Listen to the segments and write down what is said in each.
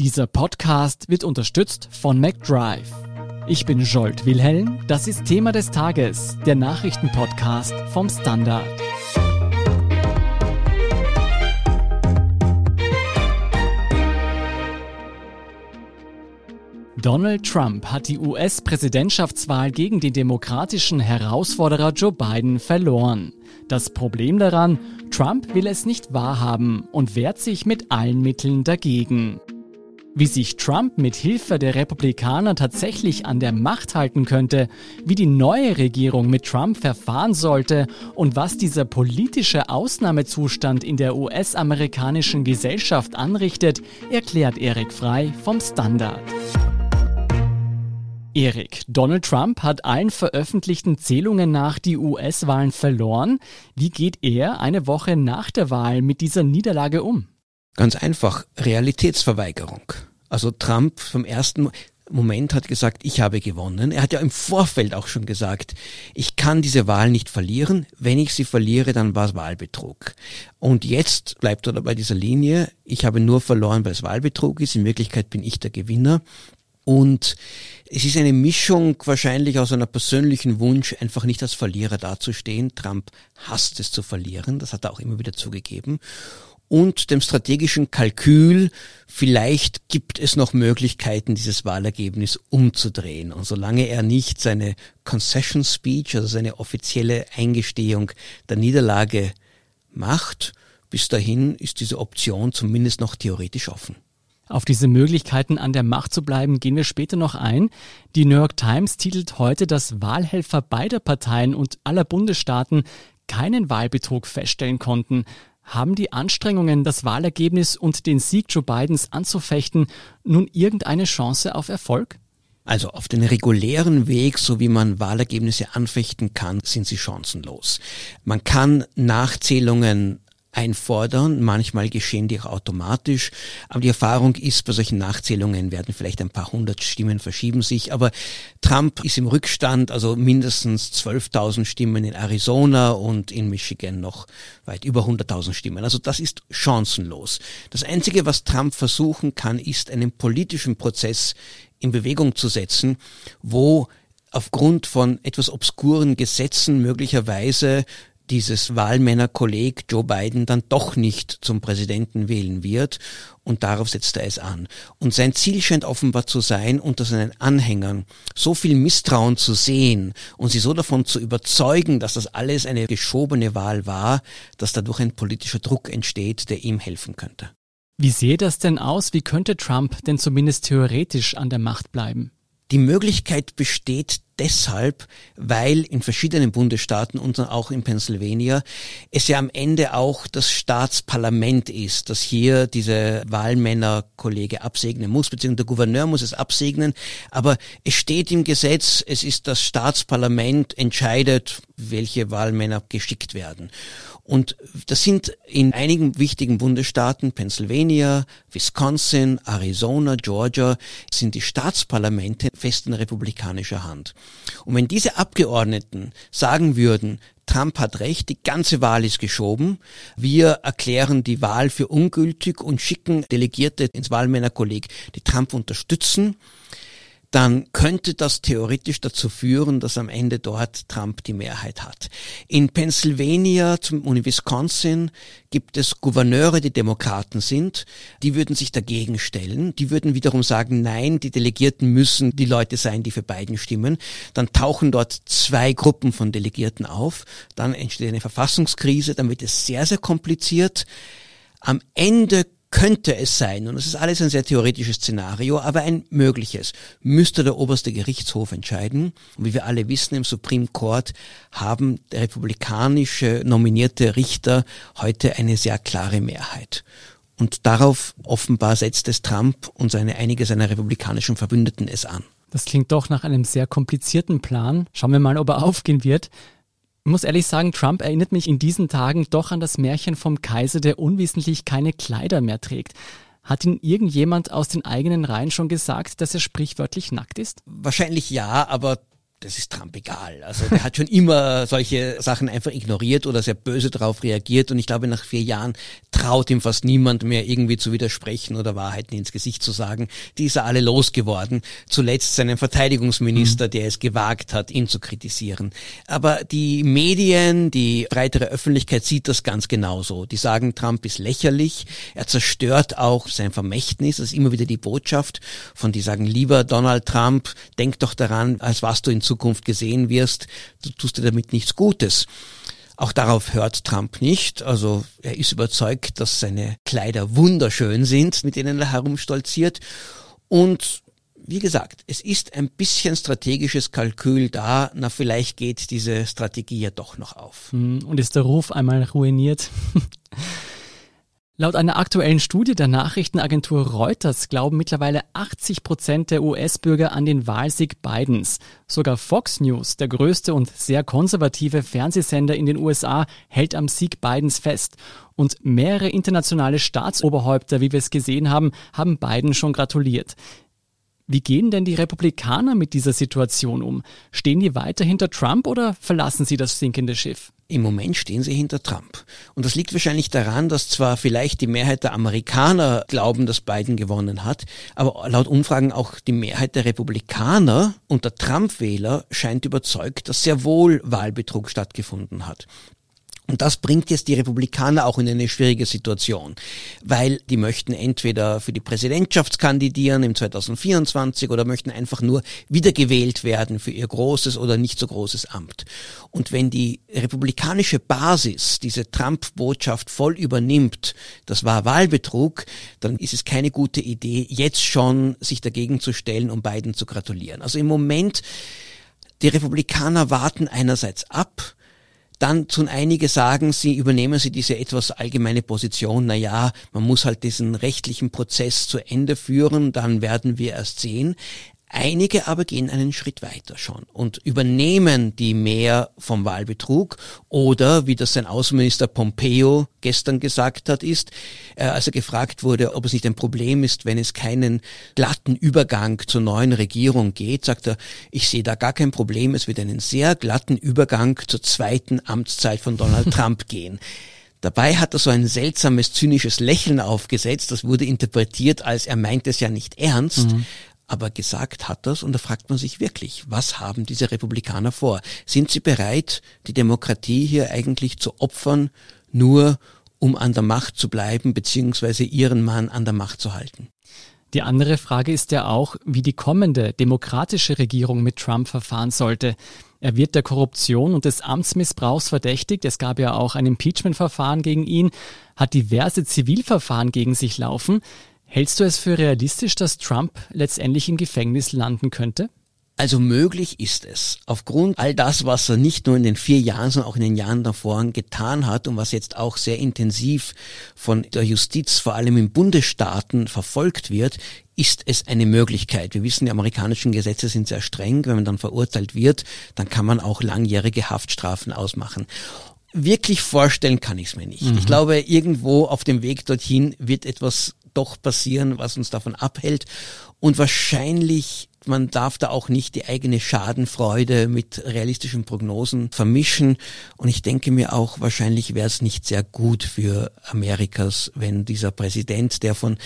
Dieser Podcast wird unterstützt von McDrive. Ich bin Jolt Wilhelm, das ist Thema des Tages, der Nachrichtenpodcast vom Standard. Donald Trump hat die US-Präsidentschaftswahl gegen den demokratischen Herausforderer Joe Biden verloren. Das Problem daran, Trump will es nicht wahrhaben und wehrt sich mit allen Mitteln dagegen. Wie sich Trump mit Hilfe der Republikaner tatsächlich an der Macht halten könnte, wie die neue Regierung mit Trump verfahren sollte und was dieser politische Ausnahmezustand in der US-amerikanischen Gesellschaft anrichtet, erklärt Erik Frei vom Standard. Erik, Donald Trump hat allen veröffentlichten Zählungen nach die US-Wahlen verloren. Wie geht er eine Woche nach der Wahl mit dieser Niederlage um? Ganz einfach, Realitätsverweigerung. Also Trump vom ersten Moment hat gesagt, ich habe gewonnen. Er hat ja im Vorfeld auch schon gesagt, ich kann diese Wahl nicht verlieren. Wenn ich sie verliere, dann war es Wahlbetrug. Und jetzt bleibt er bei dieser Linie, ich habe nur verloren, weil es Wahlbetrug ist. In Wirklichkeit bin ich der Gewinner. Und es ist eine Mischung wahrscheinlich aus einer persönlichen Wunsch, einfach nicht als Verlierer dazustehen. Trump hasst es zu verlieren, das hat er auch immer wieder zugegeben und dem strategischen Kalkül, vielleicht gibt es noch Möglichkeiten, dieses Wahlergebnis umzudrehen. Und solange er nicht seine Concession Speech, also seine offizielle Eingestehung der Niederlage macht, bis dahin ist diese Option zumindest noch theoretisch offen. Auf diese Möglichkeiten an der Macht zu bleiben, gehen wir später noch ein. Die New York Times titelt heute, dass Wahlhelfer beider Parteien und aller Bundesstaaten keinen Wahlbetrug feststellen konnten. Haben die Anstrengungen, das Wahlergebnis und den Sieg Joe Bidens anzufechten, nun irgendeine Chance auf Erfolg? Also auf den regulären Weg, so wie man Wahlergebnisse anfechten kann, sind sie chancenlos. Man kann Nachzählungen einfordern. Manchmal geschehen die auch automatisch. Aber die Erfahrung ist, bei solchen Nachzählungen werden vielleicht ein paar hundert Stimmen verschieben sich. Aber Trump ist im Rückstand, also mindestens 12.000 Stimmen in Arizona und in Michigan noch weit über 100.000 Stimmen. Also das ist chancenlos. Das Einzige, was Trump versuchen kann, ist einen politischen Prozess in Bewegung zu setzen, wo aufgrund von etwas obskuren Gesetzen möglicherweise dieses Wahlmännerkolleg Joe Biden dann doch nicht zum Präsidenten wählen wird und darauf setzt er es an. Und sein Ziel scheint offenbar zu sein, unter seinen Anhängern so viel Misstrauen zu sehen und sie so davon zu überzeugen, dass das alles eine geschobene Wahl war, dass dadurch ein politischer Druck entsteht, der ihm helfen könnte. Wie sehe das denn aus? Wie könnte Trump denn zumindest theoretisch an der Macht bleiben? Die Möglichkeit besteht deshalb, weil in verschiedenen Bundesstaaten und auch in Pennsylvania es ja am Ende auch das Staatsparlament ist, das hier diese Wahlmännerkollege absegnen muss, beziehungsweise der Gouverneur muss es absegnen. Aber es steht im Gesetz, es ist das Staatsparlament entscheidet, welche Wahlmänner geschickt werden. Und das sind in einigen wichtigen Bundesstaaten, Pennsylvania, Wisconsin, Arizona, Georgia, sind die Staatsparlamente fest in republikanischer Hand. Und wenn diese Abgeordneten sagen würden, Trump hat recht, die ganze Wahl ist geschoben. Wir erklären die Wahl für ungültig und schicken Delegierte ins Wahlmännerkolleg, die Trump unterstützen dann könnte das theoretisch dazu führen, dass am Ende dort Trump die Mehrheit hat. In Pennsylvania und in Wisconsin gibt es Gouverneure, die Demokraten sind. Die würden sich dagegen stellen. Die würden wiederum sagen, nein, die Delegierten müssen die Leute sein, die für beiden stimmen. Dann tauchen dort zwei Gruppen von Delegierten auf. Dann entsteht eine Verfassungskrise. Dann wird es sehr, sehr kompliziert. Am Ende könnte es sein, und das ist alles ein sehr theoretisches Szenario, aber ein mögliches, müsste der oberste Gerichtshof entscheiden. Und wie wir alle wissen, im Supreme Court haben republikanische nominierte Richter heute eine sehr klare Mehrheit. Und darauf offenbar setzt es Trump und seine, einige seiner republikanischen Verbündeten es an. Das klingt doch nach einem sehr komplizierten Plan. Schauen wir mal, ob er aufgehen wird. Muss ehrlich sagen, Trump erinnert mich in diesen Tagen doch an das Märchen vom Kaiser, der unwissentlich keine Kleider mehr trägt. Hat ihn irgendjemand aus den eigenen Reihen schon gesagt, dass er sprichwörtlich nackt ist? Wahrscheinlich ja, aber das ist Trump egal. Also der hat schon immer solche Sachen einfach ignoriert oder sehr böse darauf reagiert und ich glaube, nach vier Jahren traut ihm fast niemand mehr irgendwie zu widersprechen oder Wahrheiten ins Gesicht zu sagen. Die ist er alle losgeworden. Zuletzt seinen Verteidigungsminister, mhm. der es gewagt hat, ihn zu kritisieren. Aber die Medien, die breitere Öffentlichkeit sieht das ganz genauso. Die sagen, Trump ist lächerlich. Er zerstört auch sein Vermächtnis. Das ist immer wieder die Botschaft von die sagen, lieber Donald Trump, denk doch daran, als was du in Zukunft gesehen wirst, du tust dir damit nichts Gutes. Auch darauf hört Trump nicht. Also er ist überzeugt, dass seine Kleider wunderschön sind, mit denen er herumstolziert. Und wie gesagt, es ist ein bisschen strategisches Kalkül da. Na, vielleicht geht diese Strategie ja doch noch auf. Hm, und ist der Ruf einmal ruiniert? Laut einer aktuellen Studie der Nachrichtenagentur Reuters glauben mittlerweile 80 Prozent der US-Bürger an den Wahlsieg Bidens. Sogar Fox News, der größte und sehr konservative Fernsehsender in den USA, hält am Sieg Bidens fest. Und mehrere internationale Staatsoberhäupter, wie wir es gesehen haben, haben Biden schon gratuliert. Wie gehen denn die Republikaner mit dieser Situation um? Stehen die weiter hinter Trump oder verlassen sie das sinkende Schiff? Im Moment stehen sie hinter Trump. Und das liegt wahrscheinlich daran, dass zwar vielleicht die Mehrheit der Amerikaner glauben, dass Biden gewonnen hat, aber laut Umfragen auch die Mehrheit der Republikaner und der Trump-Wähler scheint überzeugt, dass sehr wohl Wahlbetrug stattgefunden hat. Und das bringt jetzt die Republikaner auch in eine schwierige Situation, weil die möchten entweder für die Präsidentschaft kandidieren im 2024 oder möchten einfach nur wiedergewählt werden für ihr großes oder nicht so großes Amt. Und wenn die republikanische Basis diese Trump-Botschaft voll übernimmt, das war Wahlbetrug, dann ist es keine gute Idee, jetzt schon sich dagegen zu stellen, um Biden zu gratulieren. Also im Moment, die Republikaner warten einerseits ab, dann tun einige sagen, sie übernehmen sie diese etwas allgemeine Position, na ja, man muss halt diesen rechtlichen Prozess zu Ende führen, dann werden wir erst sehen. Einige aber gehen einen Schritt weiter schon und übernehmen die mehr vom Wahlbetrug oder, wie das sein Außenminister Pompeo gestern gesagt hat, ist, äh, als er gefragt wurde, ob es nicht ein Problem ist, wenn es keinen glatten Übergang zur neuen Regierung geht, sagt er, ich sehe da gar kein Problem, es wird einen sehr glatten Übergang zur zweiten Amtszeit von Donald Trump gehen. Dabei hat er so ein seltsames, zynisches Lächeln aufgesetzt. Das wurde interpretiert als er meint es ja nicht ernst. Mhm. Aber gesagt hat das und da fragt man sich wirklich, was haben diese Republikaner vor? Sind sie bereit, die Demokratie hier eigentlich zu opfern, nur um an der Macht zu bleiben, beziehungsweise ihren Mann an der Macht zu halten? Die andere Frage ist ja auch, wie die kommende demokratische Regierung mit Trump verfahren sollte. Er wird der Korruption und des Amtsmissbrauchs verdächtigt. Es gab ja auch ein Impeachment-Verfahren gegen ihn, hat diverse Zivilverfahren gegen sich laufen. Hältst du es für realistisch, dass Trump letztendlich im Gefängnis landen könnte? Also möglich ist es. Aufgrund all das, was er nicht nur in den vier Jahren, sondern auch in den Jahren davor getan hat und was jetzt auch sehr intensiv von der Justiz, vor allem in Bundesstaaten, verfolgt wird, ist es eine Möglichkeit. Wir wissen, die amerikanischen Gesetze sind sehr streng. Wenn man dann verurteilt wird, dann kann man auch langjährige Haftstrafen ausmachen wirklich vorstellen kann ich es mir nicht. Mhm. Ich glaube, irgendwo auf dem Weg dorthin wird etwas doch passieren, was uns davon abhält. Und wahrscheinlich man darf da auch nicht die eigene Schadenfreude mit realistischen Prognosen vermischen. Und ich denke mir auch, wahrscheinlich wäre es nicht sehr gut für Amerikas, wenn dieser Präsident, der von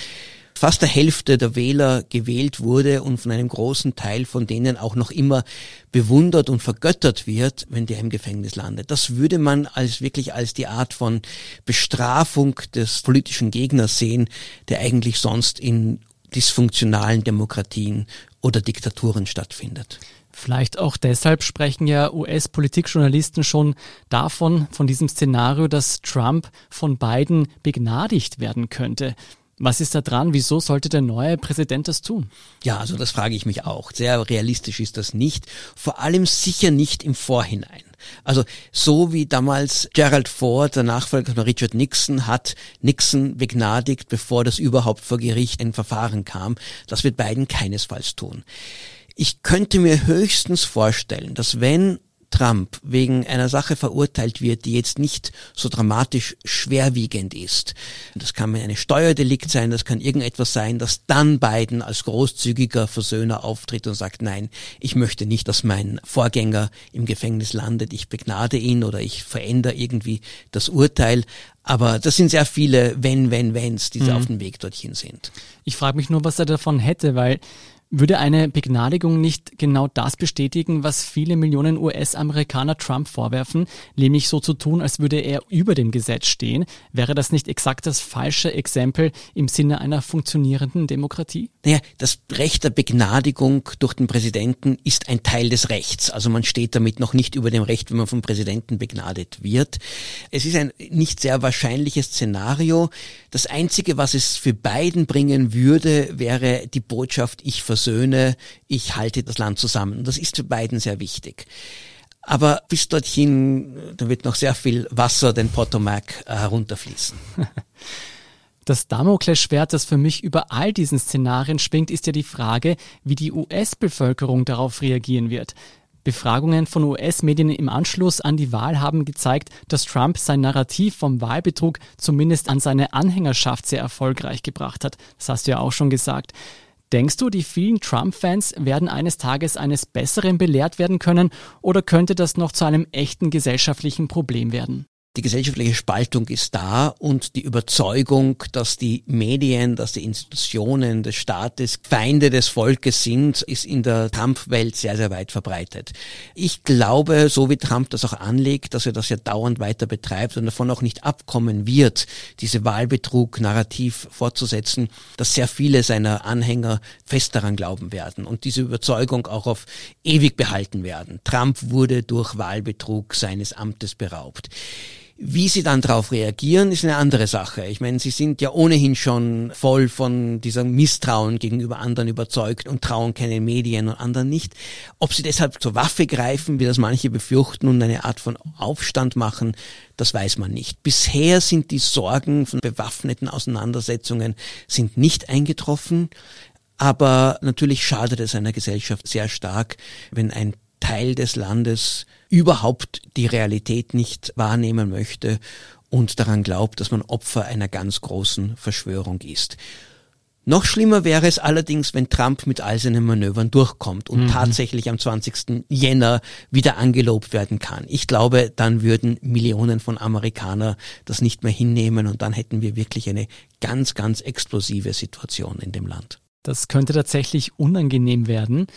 fast der Hälfte der Wähler gewählt wurde und von einem großen Teil von denen auch noch immer bewundert und vergöttert wird, wenn der im Gefängnis landet. Das würde man als wirklich als die Art von Bestrafung des politischen Gegners sehen, der eigentlich sonst in dysfunktionalen Demokratien oder Diktaturen stattfindet. Vielleicht auch deshalb sprechen ja US-Politikjournalisten schon davon, von diesem Szenario, dass Trump von Biden begnadigt werden könnte. Was ist da dran? Wieso sollte der neue Präsident das tun? Ja, also das frage ich mich auch. Sehr realistisch ist das nicht. Vor allem sicher nicht im Vorhinein. Also so wie damals Gerald Ford, der Nachfolger von Richard Nixon, hat Nixon begnadigt, bevor das überhaupt vor Gericht ein Verfahren kam. Das wird Biden keinesfalls tun. Ich könnte mir höchstens vorstellen, dass wenn Trump wegen einer Sache verurteilt wird, die jetzt nicht so dramatisch schwerwiegend ist, das kann eine Steuerdelikt sein, das kann irgendetwas sein, dass dann Biden als großzügiger Versöhner auftritt und sagt, nein, ich möchte nicht, dass mein Vorgänger im Gefängnis landet, ich begnade ihn oder ich verändere irgendwie das Urteil. Aber das sind sehr viele Wenn, Wenn, Wenns, die mhm. auf dem Weg dorthin sind. Ich frage mich nur, was er davon hätte, weil würde eine Begnadigung nicht genau das bestätigen, was viele Millionen US-Amerikaner Trump vorwerfen, nämlich so zu tun, als würde er über dem Gesetz stehen? Wäre das nicht exakt das falsche Exempel im Sinne einer funktionierenden Demokratie? Naja, das Recht der Begnadigung durch den Präsidenten ist ein Teil des Rechts. Also man steht damit noch nicht über dem Recht, wenn man vom Präsidenten begnadet wird. Es ist ein nicht sehr wahrscheinliches Szenario. Das Einzige, was es für Biden bringen würde, wäre die Botschaft, ich versuche Söhne, ich halte das Land zusammen. Und das ist für beiden sehr wichtig. Aber bis dorthin, da wird noch sehr viel Wasser den Potomac äh, herunterfließen. Das Damoklesschwert, das für mich über all diesen Szenarien schwingt, ist ja die Frage, wie die US-Bevölkerung darauf reagieren wird. Befragungen von US-Medien im Anschluss an die Wahl haben gezeigt, dass Trump sein Narrativ vom Wahlbetrug zumindest an seine Anhängerschaft sehr erfolgreich gebracht hat. Das hast du ja auch schon gesagt. Denkst du, die vielen Trump-Fans werden eines Tages eines Besseren belehrt werden können oder könnte das noch zu einem echten gesellschaftlichen Problem werden? Die gesellschaftliche Spaltung ist da und die Überzeugung, dass die Medien, dass die Institutionen des Staates Feinde des Volkes sind, ist in der Trump-Welt sehr, sehr weit verbreitet. Ich glaube, so wie Trump das auch anlegt, dass er das ja dauernd weiter betreibt und davon auch nicht abkommen wird, diese Wahlbetrug-Narrativ fortzusetzen, dass sehr viele seiner Anhänger fest daran glauben werden und diese Überzeugung auch auf ewig behalten werden. Trump wurde durch Wahlbetrug seines Amtes beraubt. Wie sie dann darauf reagieren, ist eine andere Sache. Ich meine, sie sind ja ohnehin schon voll von diesem Misstrauen gegenüber anderen überzeugt und trauen keinen Medien und anderen nicht. Ob sie deshalb zur Waffe greifen, wie das manche befürchten und eine Art von Aufstand machen, das weiß man nicht. Bisher sind die Sorgen von bewaffneten Auseinandersetzungen sind nicht eingetroffen. Aber natürlich schadet es einer Gesellschaft sehr stark, wenn ein Teil des Landes überhaupt die Realität nicht wahrnehmen möchte und daran glaubt, dass man Opfer einer ganz großen Verschwörung ist. Noch schlimmer wäre es allerdings, wenn Trump mit all seinen Manövern durchkommt und mhm. tatsächlich am 20. Jänner wieder angelobt werden kann. Ich glaube, dann würden Millionen von Amerikanern das nicht mehr hinnehmen und dann hätten wir wirklich eine ganz, ganz explosive Situation in dem Land. Das könnte tatsächlich unangenehm werden.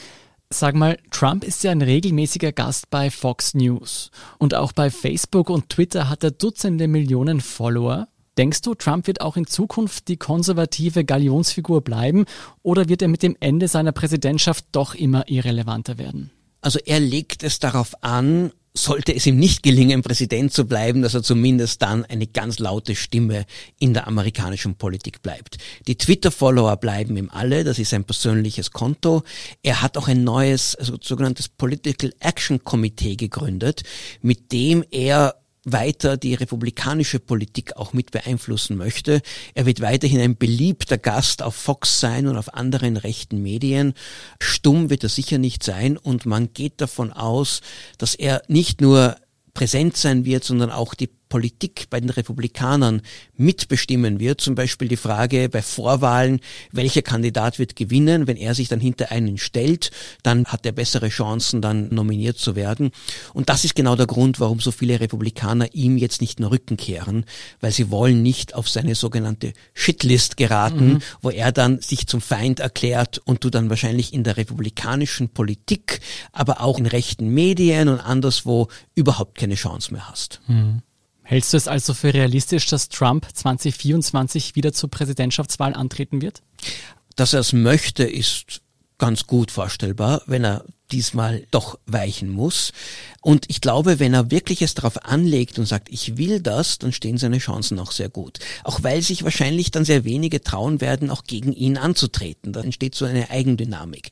Sag mal, Trump ist ja ein regelmäßiger Gast bei Fox News und auch bei Facebook und Twitter hat er Dutzende Millionen Follower. Denkst du, Trump wird auch in Zukunft die konservative Galionsfigur bleiben oder wird er mit dem Ende seiner Präsidentschaft doch immer irrelevanter werden? Also er legt es darauf an, sollte es ihm nicht gelingen, Präsident zu bleiben, dass er zumindest dann eine ganz laute Stimme in der amerikanischen Politik bleibt. Die Twitter-Follower bleiben ihm alle, das ist sein persönliches Konto. Er hat auch ein neues, also sogenanntes Political Action Committee gegründet, mit dem er weiter die republikanische Politik auch mit beeinflussen möchte. Er wird weiterhin ein beliebter Gast auf Fox sein und auf anderen rechten Medien. Stumm wird er sicher nicht sein und man geht davon aus, dass er nicht nur präsent sein wird, sondern auch die Politik bei den Republikanern mitbestimmen wird. Zum Beispiel die Frage bei Vorwahlen, welcher Kandidat wird gewinnen. Wenn er sich dann hinter einen stellt, dann hat er bessere Chancen, dann nominiert zu werden. Und das ist genau der Grund, warum so viele Republikaner ihm jetzt nicht den Rücken kehren, weil sie wollen nicht auf seine sogenannte Shitlist geraten, mhm. wo er dann sich zum Feind erklärt und du dann wahrscheinlich in der republikanischen Politik, aber auch in rechten Medien und anderswo überhaupt keine Chance mehr hast. Mhm. Hältst du es also für realistisch, dass Trump 2024 wieder zur Präsidentschaftswahl antreten wird? Dass er es möchte, ist ganz gut vorstellbar, wenn er diesmal doch weichen muss. Und ich glaube, wenn er wirklich es darauf anlegt und sagt, ich will das, dann stehen seine Chancen auch sehr gut. Auch weil sich wahrscheinlich dann sehr wenige trauen werden, auch gegen ihn anzutreten. Da entsteht so eine Eigendynamik.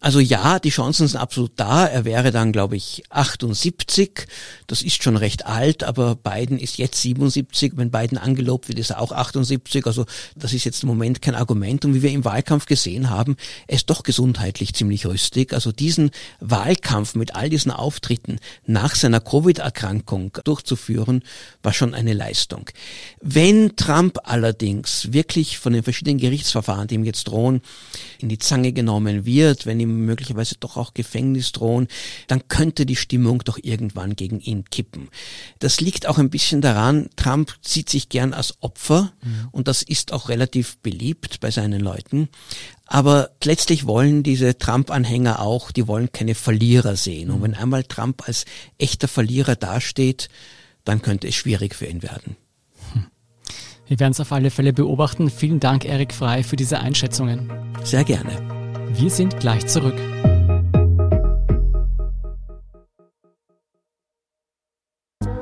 Also ja, die Chancen sind absolut da. Er wäre dann, glaube ich, 78. Das ist schon recht alt, aber Biden ist jetzt 77. Wenn Biden angelobt wird, ist er auch 78. Also das ist jetzt im Moment kein Argument. Und wie wir im Wahlkampf gesehen haben, er ist doch gesundheitlich ziemlich rüstig. Also diesen Wahlkampf mit all diesen Auftritten nach seiner Covid-Erkrankung durchzuführen, war schon eine Leistung. Wenn Trump allerdings wirklich von den verschiedenen Gerichtsverfahren, die ihm jetzt drohen, in die Zange genommen wird, wenn ihm möglicherweise doch auch Gefängnis drohen, dann könnte die Stimmung doch irgendwann gegen ihn kippen. Das liegt auch ein bisschen daran, Trump sieht sich gern als Opfer mhm. und das ist auch relativ beliebt bei seinen Leuten. Aber letztlich wollen diese Trump-Anhänger auch, die wollen keine Verlierer sehen. Und mhm. wenn einmal Trump als echter Verlierer dasteht, dann könnte es schwierig für ihn werden. Hm. Wir werden es auf alle Fälle beobachten. Vielen Dank, Erik Frei, für diese Einschätzungen. Sehr gerne. Wir sind gleich zurück.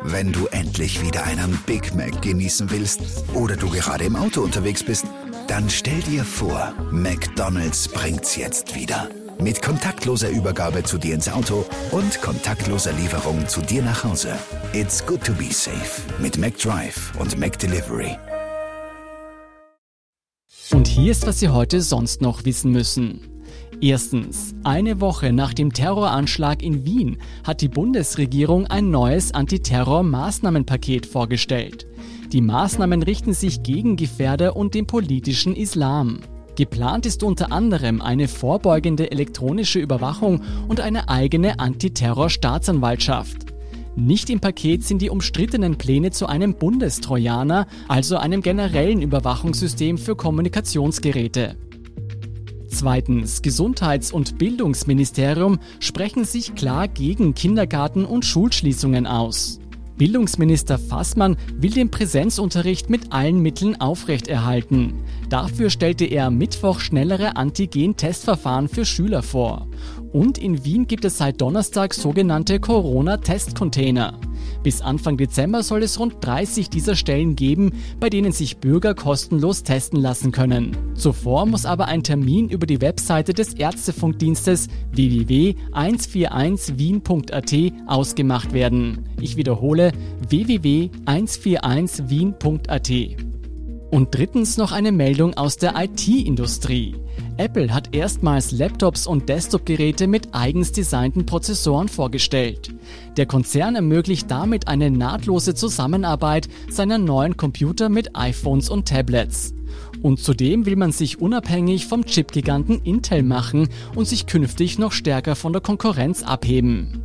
Wenn du endlich wieder einen Big Mac genießen willst oder du gerade im Auto unterwegs bist, dann stell dir vor, McDonald's bringt's jetzt wieder. Mit kontaktloser Übergabe zu dir ins Auto und kontaktloser Lieferung zu dir nach Hause. It's good to be safe mit McDrive und McDelivery. Und hier ist, was Sie heute sonst noch wissen müssen. Erstens, eine Woche nach dem Terroranschlag in Wien hat die Bundesregierung ein neues Antiterror-Maßnahmenpaket vorgestellt. Die Maßnahmen richten sich gegen Gefährder und den politischen Islam. Geplant ist unter anderem eine vorbeugende elektronische Überwachung und eine eigene Antiterror-Staatsanwaltschaft. Nicht im Paket sind die umstrittenen Pläne zu einem Bundestrojaner, also einem generellen Überwachungssystem für Kommunikationsgeräte. Zweitens, Gesundheits- und Bildungsministerium sprechen sich klar gegen Kindergarten- und Schulschließungen aus. Bildungsminister Fassmann will den Präsenzunterricht mit allen Mitteln aufrechterhalten. Dafür stellte er am Mittwoch schnellere Antigen-Testverfahren für Schüler vor. Und in Wien gibt es seit Donnerstag sogenannte Corona-Testcontainer. Bis Anfang Dezember soll es rund 30 dieser Stellen geben, bei denen sich Bürger kostenlos testen lassen können. Zuvor muss aber ein Termin über die Webseite des Ärztefunkdienstes www.141wien.at ausgemacht werden. Ich wiederhole www.141wien.at. Und drittens noch eine Meldung aus der IT-Industrie. Apple hat erstmals Laptops und Desktop-Geräte mit eigens designten Prozessoren vorgestellt. Der Konzern ermöglicht damit eine nahtlose Zusammenarbeit seiner neuen Computer mit iPhones und Tablets. Und zudem will man sich unabhängig vom Chipgiganten Intel machen und sich künftig noch stärker von der Konkurrenz abheben.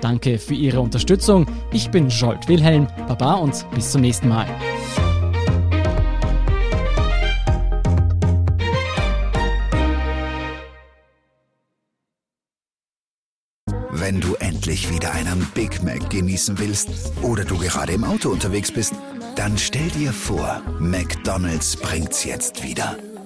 Danke für Ihre Unterstützung. Ich bin Jolt Wilhelm. Baba und bis zum nächsten Mal. Wenn du endlich wieder einen Big Mac genießen willst oder du gerade im Auto unterwegs bist, dann stell dir vor, McDonald's bringt's jetzt wieder.